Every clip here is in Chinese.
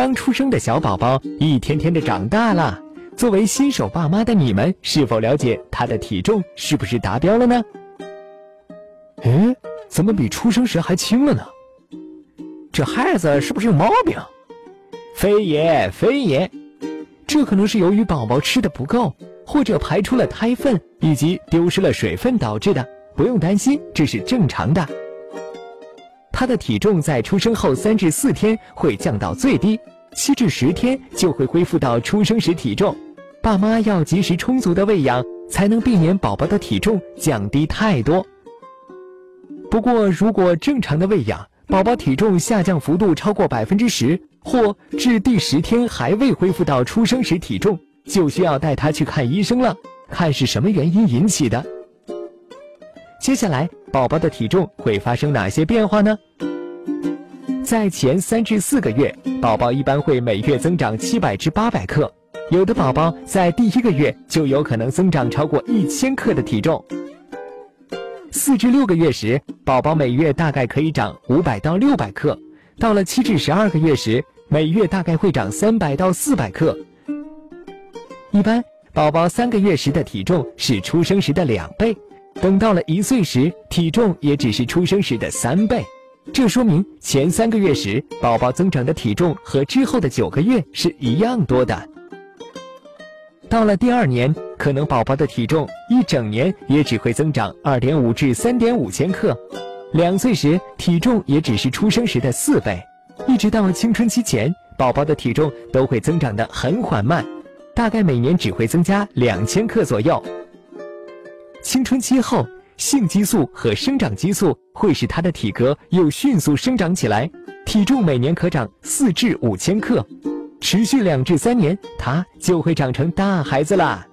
刚出生的小宝宝一天天的长大了。作为新手爸妈的你们，是否了解他的体重是不是达标了呢？哎，怎么比出生时还轻了呢？这孩子是不是有毛病？非也，非也，这可能是由于宝宝吃的不够，或者排出了胎粪以及丢失了水分导致的。不用担心，这是正常的。他的体重在出生后三至四天会降到最低，七至十天就会恢复到出生时体重。爸妈要及时充足的喂养，才能避免宝宝的体重降低太多。不过，如果正常的喂养，宝宝体重下降幅度超过百分之十，或至第十天还未恢复到出生时体重，就需要带他去看医生了，看是什么原因引起的。接下来，宝宝的体重会发生哪些变化呢？在前三至四个月，宝宝一般会每月增长七百至八百克，有的宝宝在第一个月就有可能增长超过一千克的体重。四至六个月时，宝宝每月大概可以长五百到六百克，到了七至十二个月时，每月大概会长三百到四百克。一般，宝宝三个月时的体重是出生时的两倍。等到了一岁时，体重也只是出生时的三倍，这说明前三个月时宝宝增长的体重和之后的九个月是一样多的。到了第二年，可能宝宝的体重一整年也只会增长二点五至三点五千克，两岁时体重也只是出生时的四倍，一直到青春期前，宝宝的体重都会增长的很缓慢，大概每年只会增加两千克左右。青春期后，性激素和生长激素会使他的体格又迅速生长起来，体重每年可长四至五千克，持续两至三年，他就会长成大孩子啦。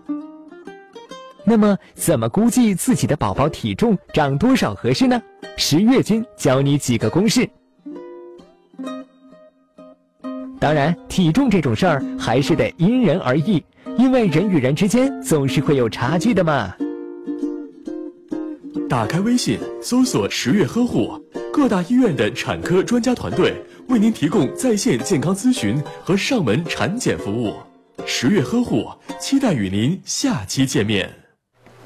那么，怎么估计自己的宝宝体重长多少合适呢？十月君教你几个公式。当然，体重这种事儿还是得因人而异，因为人与人之间总是会有差距的嘛。打开微信，搜索“十月呵护”，各大医院的产科专家团队为您提供在线健康咨询和上门产检服务。十月呵护，期待与您下期见面。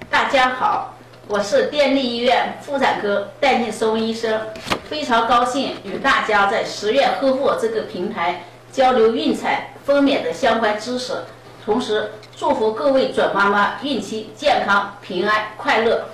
大家好，我是电力医院妇产科戴念松医生，非常高兴与大家在十月呵护这个平台交流孕产分娩的相关知识，同时祝福各位准妈妈孕期健康、平安、快乐。